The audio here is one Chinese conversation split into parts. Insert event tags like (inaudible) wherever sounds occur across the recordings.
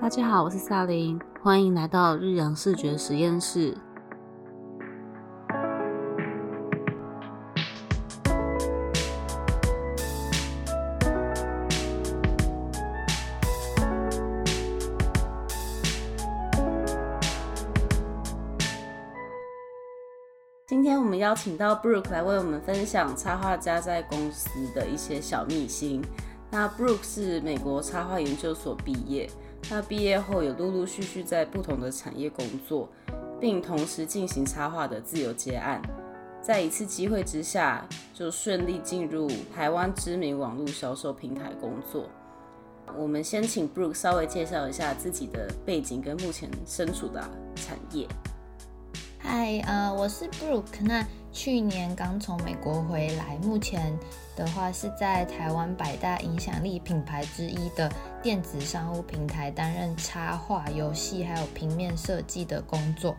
大家好，我是萨琳，欢迎来到日阳视觉实验室。今天我们邀请到 Brooke 来为我们分享插画家在公司的一些小秘辛。那 Brooke 是美国插画研究所毕业，他毕业后也陆陆续续在不同的产业工作，并同时进行插画的自由接案。在一次机会之下，就顺利进入台湾知名网络销售平台工作。我们先请 Brooke 稍微介绍一下自己的背景跟目前身处的产业。嗨，呃，我是 Brooke。那去年刚从美国回来，目前的话是在台湾百大影响力品牌之一的电子商务平台担任插画、游戏还有平面设计的工作。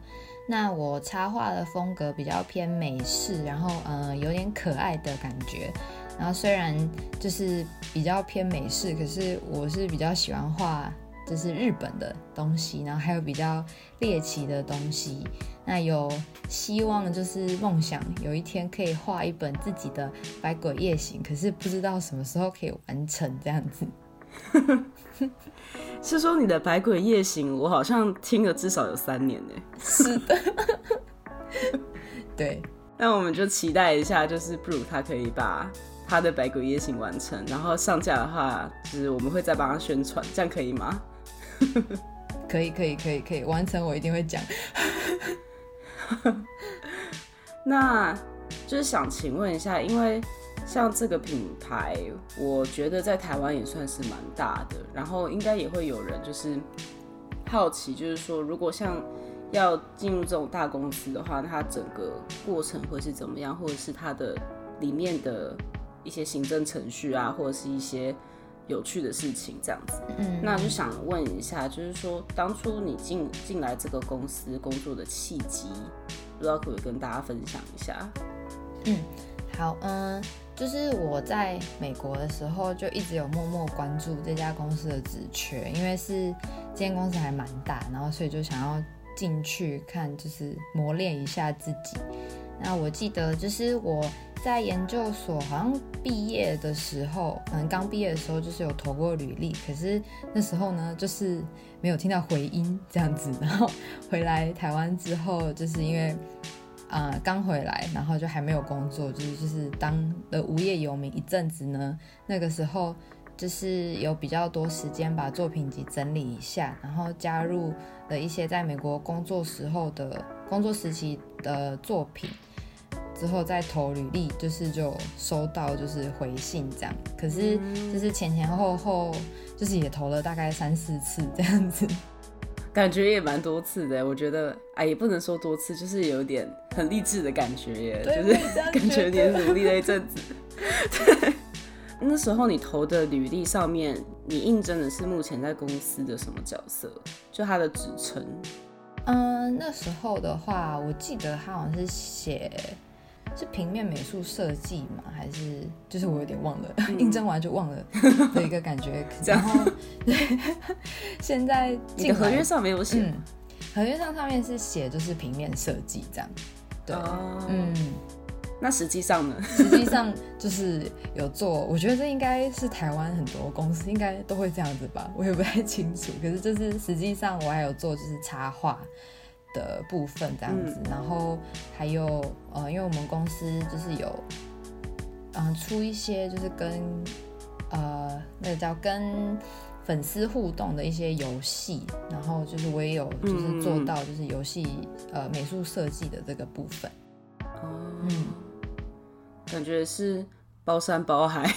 那我插画的风格比较偏美式，然后呃有点可爱的感觉。然后虽然就是比较偏美式，可是我是比较喜欢画。就是日本的东西，然后还有比较猎奇的东西。那有希望就是梦想有一天可以画一本自己的《百鬼夜行》，可是不知道什么时候可以完成这样子。(laughs) 是说你的《百鬼夜行》，我好像听了至少有三年呢。是的，(laughs) 对。那我们就期待一下，就是 Blue 他可以把他的《百鬼夜行》完成，然后上架的话，就是我们会再帮他宣传，这样可以吗？(laughs) 可以可以可以可以完成，我一定会讲。(laughs) 那就是想请问一下，因为像这个品牌，我觉得在台湾也算是蛮大的，然后应该也会有人就是好奇，就是说如果像要进入这种大公司的话，它整个过程会是怎么样，或者是它的里面的一些行政程序啊，或者是一些。有趣的事情这样子，嗯，那就想问一下，就是说当初你进进来这个公司工作的契机，不知道可不可以跟大家分享一下？嗯，好，嗯，就是我在美国的时候就一直有默默关注这家公司的职缺，因为是这间公司还蛮大，然后所以就想要进去看，就是磨练一下自己。那我记得就是我。在研究所好像毕业的时候，可能刚毕业的时候就是有投过履历，可是那时候呢，就是没有听到回音这样子。然后回来台湾之后，就是因为啊刚回来，然后就还没有工作，就是就是当了无业游民一阵子呢。那个时候就是有比较多时间把作品集整理一下，然后加入了一些在美国工作时候的工作时期的作品。之后再投履历，就是就收到就是回信这样，可是就是前前后后就是也投了大概三四次这样子，(laughs) 感觉也蛮多次的。我觉得哎，也不能说多次，就是有点很励志的感觉耶，就是感觉你努力了一阵子。(laughs) 对，那时候你投的履历上面，你应征的是目前在公司的什么角色？就他的职称？嗯，那时候的话，我记得他好像是写。是平面美术设计吗？还是就是我有点忘了，(laughs) 应征完就忘了的一个感觉。(laughs) 然后对，现在你的合约上没有写，合约上上面是写就是平面设计这样。对，嗯，那实际上呢？实际上就是有做，我觉得这应该是台湾很多公司应该都会这样子吧，我也不太清楚。可是就是实际上我还有做就是插画。的部分这样子，然后还有呃，因为我们公司就是有嗯出一些就是跟呃那个叫跟粉丝互动的一些游戏，然后就是我也有就是做到就是游戏呃美术设计的这个部分。哦，嗯，感觉是包山包海，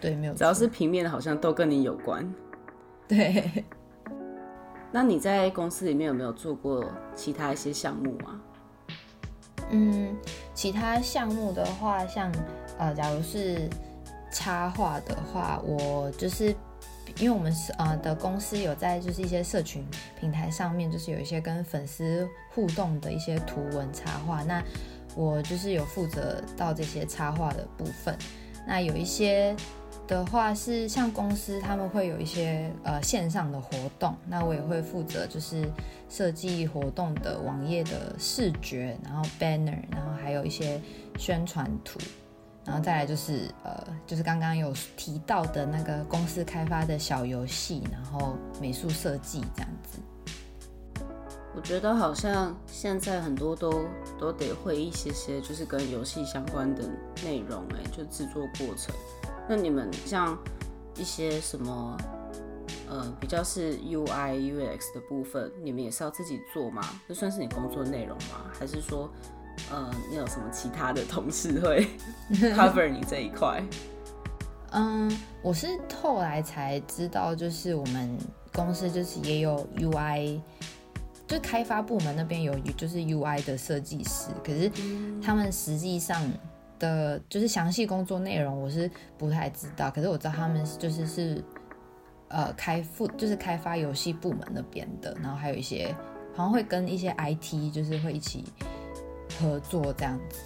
对，没有，只要是平面的，好像都跟你有关。对。那你在公司里面有没有做过其他一些项目啊？嗯，其他项目的话，像呃，假如是插画的话，我就是因为我们是呃的公司有在就是一些社群平台上面，就是有一些跟粉丝互动的一些图文插画，那我就是有负责到这些插画的部分。那有一些的话是像公司他们会有一些呃线上的活动，那我也会负责就是设计活动的网页的视觉，然后 banner，然后还有一些宣传图，然后再来就是呃就是刚刚有提到的那个公司开发的小游戏，然后美术设计这样子。我觉得好像现在很多都都得会一些些，就是跟游戏相关的内容，哎，就制作过程。那你们像一些什么，呃，比较是 UI UX 的部分，你们也是要自己做吗？这算是你工作内容吗？还是说，呃，你有什么其他的同事会 (laughs) cover 你这一块？嗯，我是后来才知道，就是我们公司就是也有 UI。就开发部门那边有就是 UI 的设计师，可是他们实际上的就是详细工作内容我是不太知道，可是我知道他们就是是呃开副就是开发游戏部门那边的，然后还有一些好像会跟一些 IT 就是会一起合作这样子。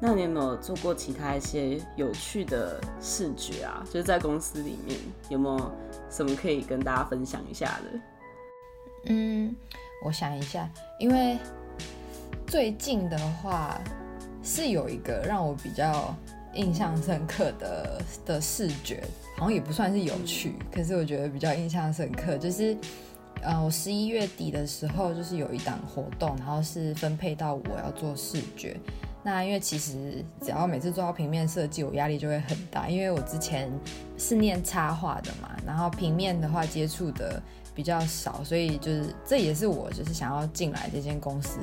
那你有没有做过其他一些有趣的视觉啊？就是在公司里面有没有什么可以跟大家分享一下的？嗯。我想一下，因为最近的话是有一个让我比较印象深刻的的视觉，好像也不算是有趣，可是我觉得比较印象深刻，就是呃，我十一月底的时候就是有一档活动，然后是分配到我要做视觉。那因为其实只要每次做到平面设计，我压力就会很大，因为我之前是念插画的嘛，然后平面的话接触的。比较少，所以就是这也是我就是想要进来这间公司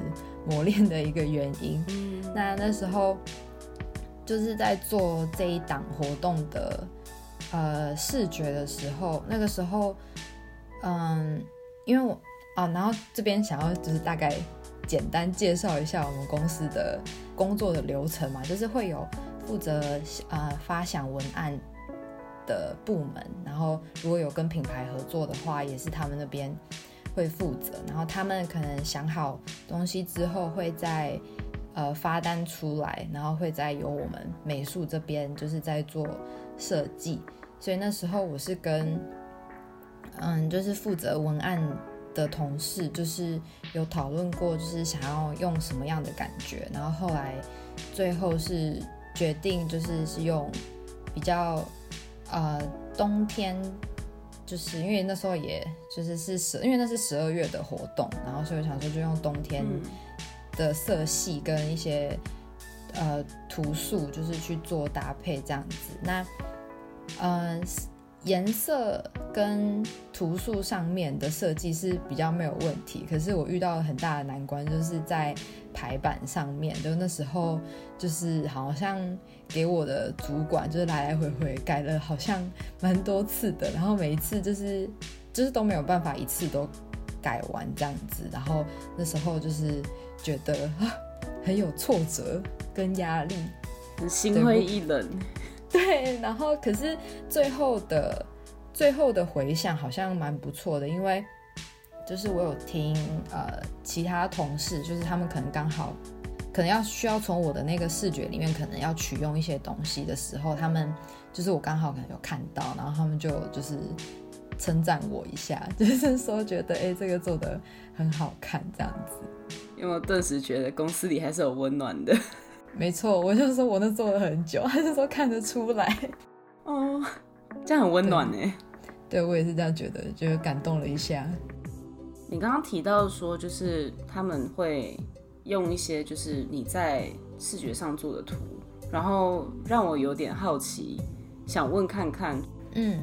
磨练的一个原因。那那时候就是在做这一档活动的呃视觉的时候，那个时候嗯，因为我啊，然后这边想要就是大概简单介绍一下我们公司的工作的流程嘛，就是会有负责呃发想文案。的部门，然后如果有跟品牌合作的话，也是他们那边会负责。然后他们可能想好东西之后，会在呃发单出来，然后会再由我们美术这边就是在做设计。所以那时候我是跟嗯，就是负责文案的同事，就是有讨论过，就是想要用什么样的感觉。然后后来最后是决定，就是是用比较。呃，冬天就是因为那时候也就是是十，因为那是十二月的活动，然后所以我想说就用冬天的色系跟一些呃图素，就是去做搭配这样子。那嗯。颜色跟图素上面的设计是比较没有问题，可是我遇到了很大的难关，就是在排版上面。就那时候，就是好像给我的主管就是来来回回改了，好像蛮多次的。然后每一次就是就是都没有办法一次都改完这样子。然后那时候就是觉得啊很有挫折跟压力，心灰意冷。对，然后可是最后的最后的回想好像蛮不错的，因为就是我有听呃其他同事，就是他们可能刚好可能要需要从我的那个视觉里面可能要取用一些东西的时候，他们就是我刚好可能有看到，然后他们就就是称赞我一下，(laughs) 就是说觉得哎这个做的很好看这样子，因为我顿时觉得公司里还是有温暖的。(laughs) 没错，我就说我那做了很久，他就说看得出来，哦，这样很温暖呢。对我也是这样觉得，就感动了一下。你刚刚提到说，就是他们会用一些就是你在视觉上做的图，然后让我有点好奇，想问看看，嗯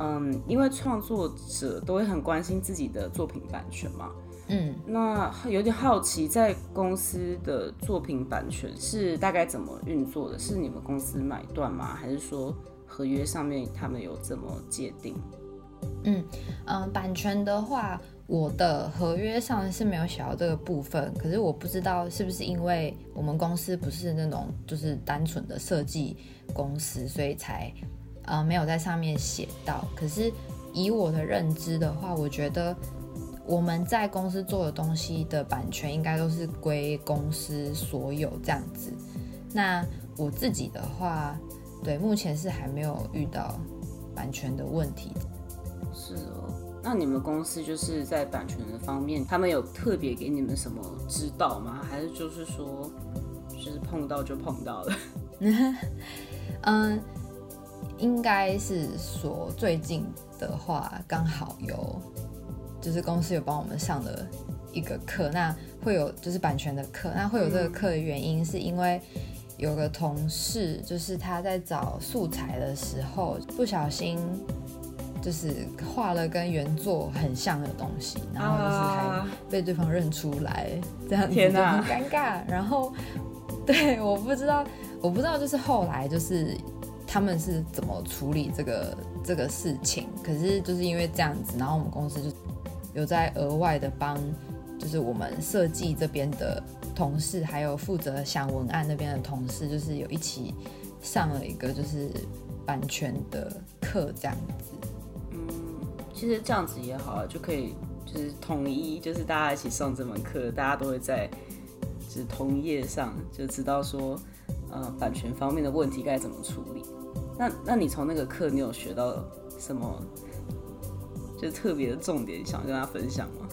嗯，因为创作者都会很关心自己的作品版权嘛。嗯，那有点好奇，在公司的作品版权是大概怎么运作的？是你们公司买断吗？还是说合约上面他们有怎么界定？嗯嗯，版权的话，我的合约上是没有写到这个部分。可是我不知道是不是因为我们公司不是那种就是单纯的设计公司，所以才呃没有在上面写到。可是以我的认知的话，我觉得。我们在公司做的东西的版权应该都是归公司所有这样子。那我自己的话，对，目前是还没有遇到版权的问题。是哦，那你们公司就是在版权的方面，他们有特别给你们什么指导吗？还是就是说，就是碰到就碰到了？(laughs) 嗯，应该是说最近的话，刚好有，就是公司有帮我们上的一个课，那会有就是版权的课，那会有这个课的原因是因为有个同事，就是他在找素材的时候不小心。就是画了跟原作很像的东西，然后就是还被对方认出来，这样子就很尴尬。然后，对，我不知道，我不知道，就是后来就是他们是怎么处理这个这个事情。可是就是因为这样子，然后我们公司就有在额外的帮，就是我们设计这边的同事，还有负责想文案那边的同事，就是有一起上了一个就是版权的课，这样子。其实这样子也好，就可以就是统一，就是大家一起上这门课，大家都会在就是同页上就知道说，呃，版权方面的问题该怎么处理。那那你从那个课你有学到什么？就特别的重点想跟大家分享吗？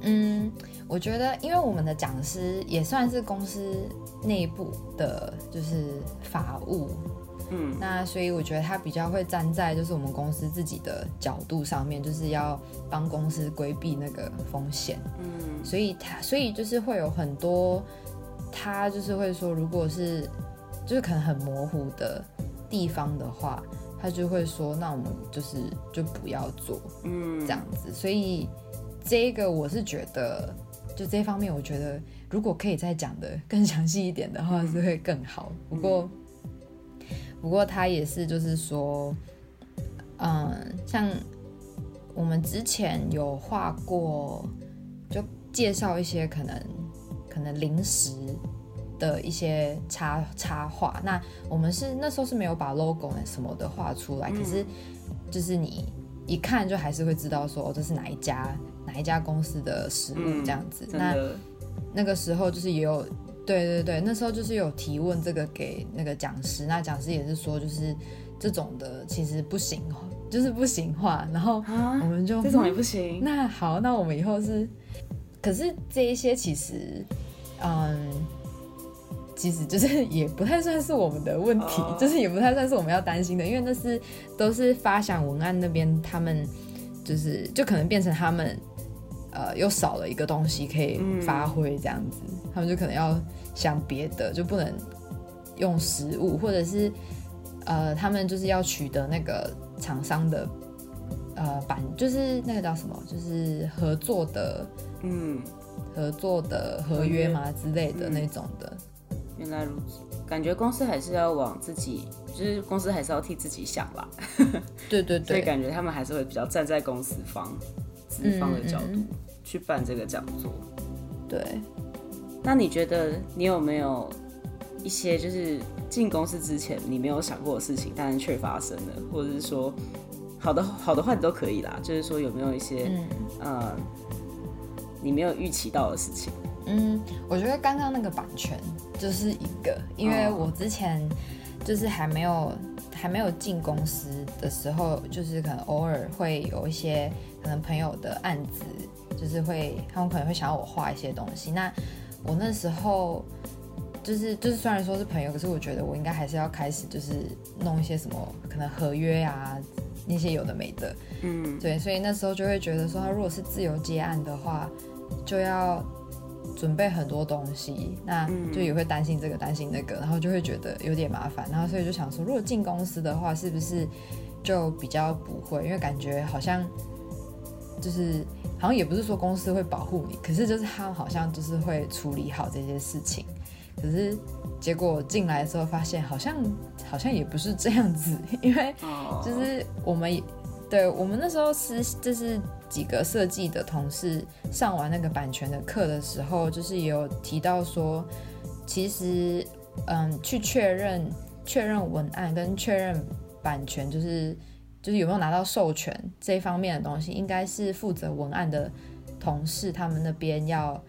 嗯，我觉得因为我们的讲师也算是公司内部的，就是法务。嗯，那所以我觉得他比较会站在就是我们公司自己的角度上面，就是要帮公司规避那个风险。嗯，所以他所以就是会有很多，他就是会说，如果是就是可能很模糊的地方的话，他就会说，那我们就是就不要做。嗯，这样子。所以这个我是觉得，就这方面，我觉得如果可以再讲的更详细一点的话，是会更好。不过。不过他也是，就是说，嗯，像我们之前有画过，就介绍一些可能可能临时的一些插插画。那我们是那时候是没有把 logo 什么的画出来，可是就是你一看就还是会知道说，哦，这是哪一家哪一家公司的食物这样子。那那个时候就是也有。对对对，那时候就是有提问这个给那个讲师，那讲师也是说，就是这种的其实不行，就是不行话。然后我们就这种也不行。(laughs) 那好，那我们以后是，可是这一些其实，嗯，其实就是也不太算是我们的问题，就是也不太算是我们要担心的，因为那是都是发想文案那边他们就是就可能变成他们呃又少了一个东西可以发挥这样子，他们就可能要。想别的就不能用实物，或者是呃，他们就是要取得那个厂商的呃版，就是那个叫什么，就是合作的，嗯，合作的合约嘛之类的那种的。原来如此，感觉公司还是要往自己，就是公司还是要替自己想吧。对对对，所以感觉他们还是会比较站在公司方、资方的角度去办这个讲座。对。那你觉得你有没有一些就是进公司之前你没有想过的事情，但是却发生了，或者是说好的好的坏的都可以啦。就是说有没有一些嗯呃你没有预期到的事情？嗯，我觉得刚刚那个版权就是一个，因为我之前就是还没有还没有进公司的时候，就是可能偶尔会有一些可能朋友的案子，就是会他们可能会想要我画一些东西，那。我那时候就是就是虽然说是朋友，可是我觉得我应该还是要开始就是弄一些什么可能合约啊那些有的没的，嗯，对，所以那时候就会觉得说，他如果是自由接案的话，就要准备很多东西，那就也会担心这个担心那个，然后就会觉得有点麻烦，然后所以就想说，如果进公司的话，是不是就比较不会？因为感觉好像就是。好像也不是说公司会保护你，可是就是他好像就是会处理好这些事情。可是结果进来的时候发现，好像好像也不是这样子，(laughs) 因为就是我们对我们那时候是就是几个设计的同事上完那个版权的课的时候，就是也有提到说，其实嗯，去确认确认文案跟确认版权就是。就是有没有拿到授权这一方面的东西，应该是负责文案的同事他们那边要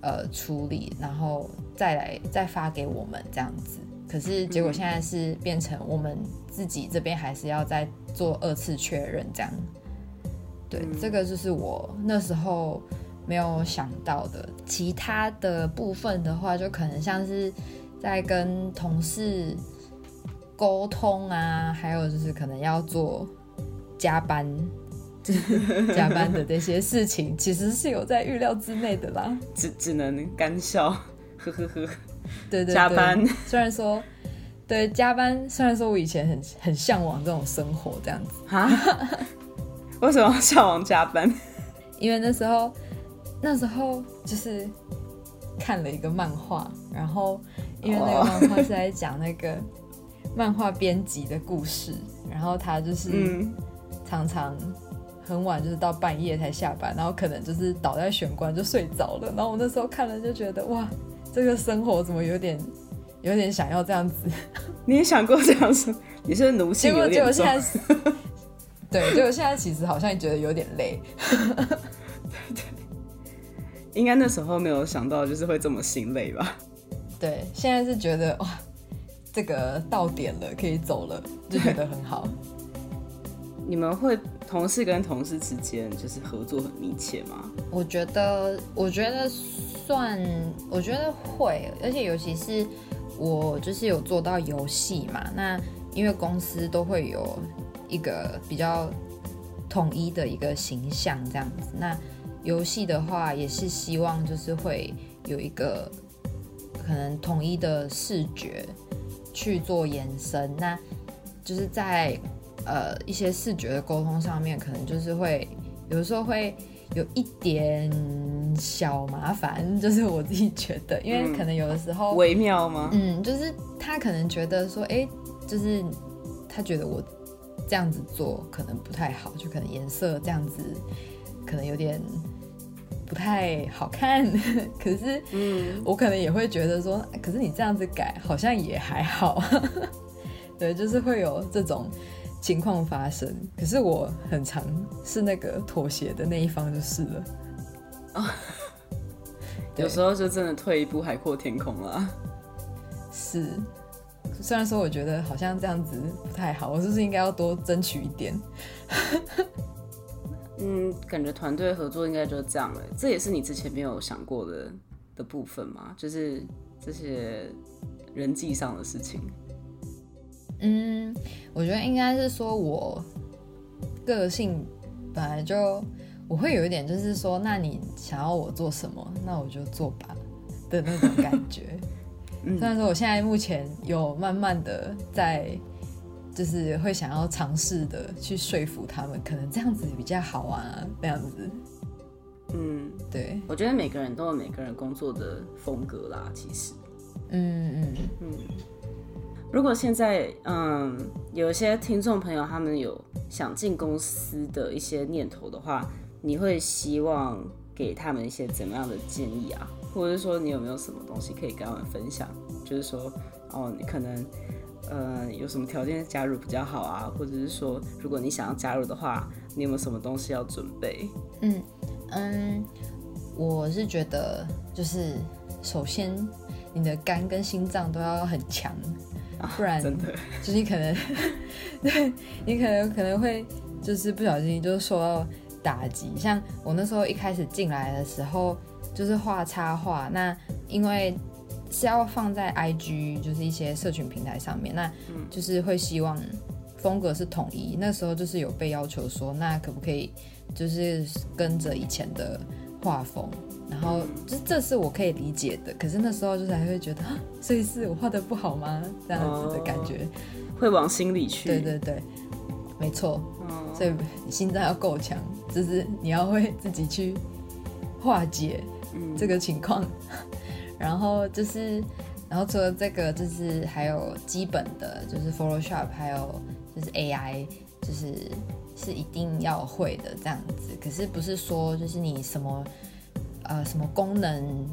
呃处理，然后再来再发给我们这样子。可是结果现在是变成我们自己这边还是要再做二次确认，这样。对，这个就是我那时候没有想到的。其他的部分的话，就可能像是在跟同事沟通啊，还有就是可能要做加班。(laughs) 加班的这些事情，其实是有在预料之内的啦，只只能干笑，呵呵呵。对对，加班。虽然说，对加班，虽然说我以前很很向往这种生活这样子啊。为什么向往加班？(laughs) 因为那时候，那时候就是看了一个漫画，然后因为那个漫画是在讲那个漫画编辑的故事，然后他就是常常。很晚，就是到半夜才下班，然后可能就是倒在玄关就睡着了。然后我那时候看了就觉得，哇，这个生活怎么有点有点想要这样子？(laughs) 你也想过这样子？你是奴性有点重。(laughs) 对，结果现在其实好像觉得有点累。对对，应该那时候没有想到就是会这么心累吧？对，现在是觉得哇，这个到点了，可以走了，就觉得很好。(laughs) 你们会？同事跟同事之间就是合作很密切吗？我觉得，我觉得算，我觉得会，而且尤其是我就是有做到游戏嘛，那因为公司都会有一个比较统一的一个形象这样子，那游戏的话也是希望就是会有一个可能统一的视觉去做延伸，那就是在。呃，一些视觉的沟通上面，可能就是会有的时候会有一点小麻烦，就是我自己觉得，因为可能有的时候微妙吗？嗯，就是他可能觉得说，哎，就是他觉得我这样子做可能不太好，就可能颜色这样子可能有点不太好看。(laughs) 可是，嗯，我可能也会觉得说，可是你这样子改好像也还好。(laughs) 对，就是会有这种。情况发生，可是我很常是那个妥协的那一方就是了。啊，有时候就真的退一步海阔天空了。是，虽然说我觉得好像这样子不太好，我是不是应该要多争取一点？嗯，感觉团队合作应该就是这样了。这也是你之前没有想过的的部分吗？就是这些人际上的事情。嗯，我觉得应该是说，我个性本来就我会有一点，就是说，那你想要我做什么，那我就做吧的那种感觉。(laughs) 虽然说我现在目前有慢慢的在，就是会想要尝试的去说服他们，可能这样子比较好啊，那样子。嗯，对，我觉得每个人都有每个人工作的风格啦，其实。嗯嗯嗯。如果现在嗯有一些听众朋友他们有想进公司的一些念头的话，你会希望给他们一些怎么样的建议啊？或者是说你有没有什么东西可以跟他们分享？就是说哦，你可能呃有什么条件加入比较好啊？或者是说如果你想要加入的话，你有没有什么东西要准备？嗯嗯，我是觉得就是首先你的肝跟心脏都要很强。不然，真的，就是你可能，(laughs) 对你可能可能会就是不小心就是受到打击。像我那时候一开始进来的时候，就是画插画，那因为是要放在 IG，就是一些社群平台上面，那就是会希望风格是统一。那时候就是有被要求说，那可不可以就是跟着以前的画风？然后，这这是我可以理解的。可是那时候就是还会觉得，所以是我画的不好吗？这样子的感觉，会往心里去。对对对，没错。所以心脏要够强，就是你要会自己去化解这个情况。然后就是，然后除了这个，就是还有基本的，就是 Photoshop，还有就是 AI，就是是一定要会的这样子。可是不是说就是你什么。呃，什么功能？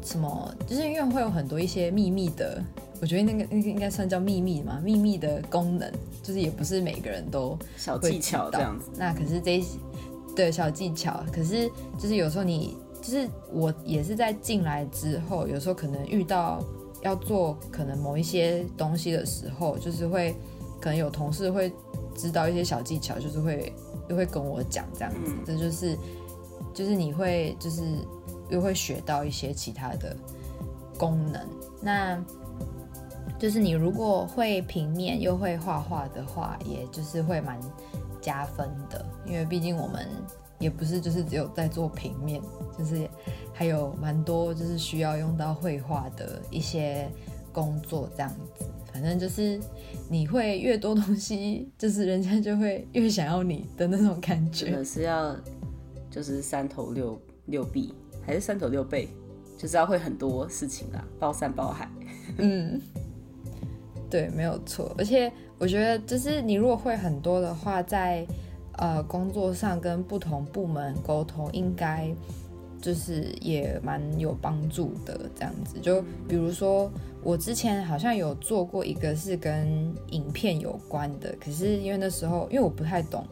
什么？就是因为会有很多一些秘密的，我觉得那个那个应该算叫秘密嘛，秘密的功能，就是也不是每个人都小技巧这样子。那可是这些对小技巧，可是就是有时候你就是我也是在进来之后，有时候可能遇到要做可能某一些东西的时候，就是会可能有同事会知道一些小技巧，就是会又会跟我讲这样子，这就是就是你会就是又会学到一些其他的功能。那就是你如果会平面又会画画的话，也就是会蛮加分的，因为毕竟我们也不是就是只有在做平面，就是还有蛮多就是需要用到绘画的一些工作这样子。反正就是你会越多东西，就是人家就会越想要你的那种感觉。真的是要就是三头六六臂，还是三头六臂，就是要会很多事情啦，包山包海。(laughs) 嗯。对，没有错。而且我觉得，就是你如果会很多的话，在呃工作上跟不同部门沟通，应该就是也蛮有帮助的。这样子，就比如说我之前好像有做过一个是跟影片有关的，可是因为那时候因为我不太懂，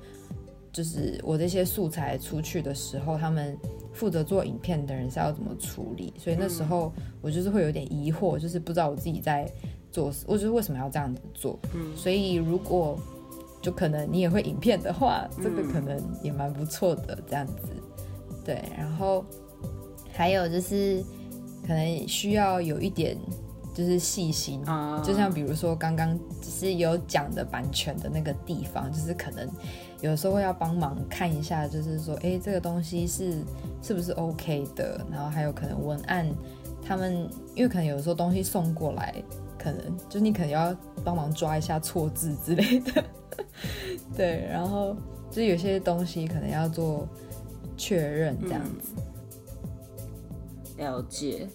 就是我这些素材出去的时候，他们负责做影片的人是要怎么处理，所以那时候我就是会有点疑惑，就是不知道我自己在。做，我就是为什么要这样子做？嗯，所以如果就可能你也会影片的话，这个可能也蛮不错的，这样子。对，然后还有就是可能需要有一点就是细心，就像比如说刚刚只是有讲的版权的那个地方，就是可能有时候会要帮忙看一下，就是说，哎，这个东西是是不是 OK 的？然后还有可能文案，他们因为可能有时候东西送过来。可能就是你可能要帮忙抓一下错字之类的，(laughs) 对，然后就有些东西可能要做确认这样子。了解。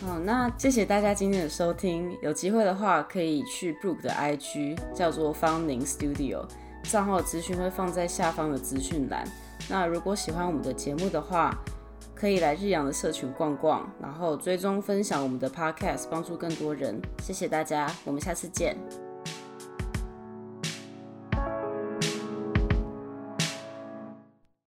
好，那谢谢大家今天的收听。有机会的话，可以去 Brook 的 IG，叫做 Founding Studio，账号资讯会放在下方的资讯栏。那如果喜欢我们的节目的话，可以来日阳的社群逛逛，然后追踪分享我们的 podcast，帮助更多人。谢谢大家，我们下次见。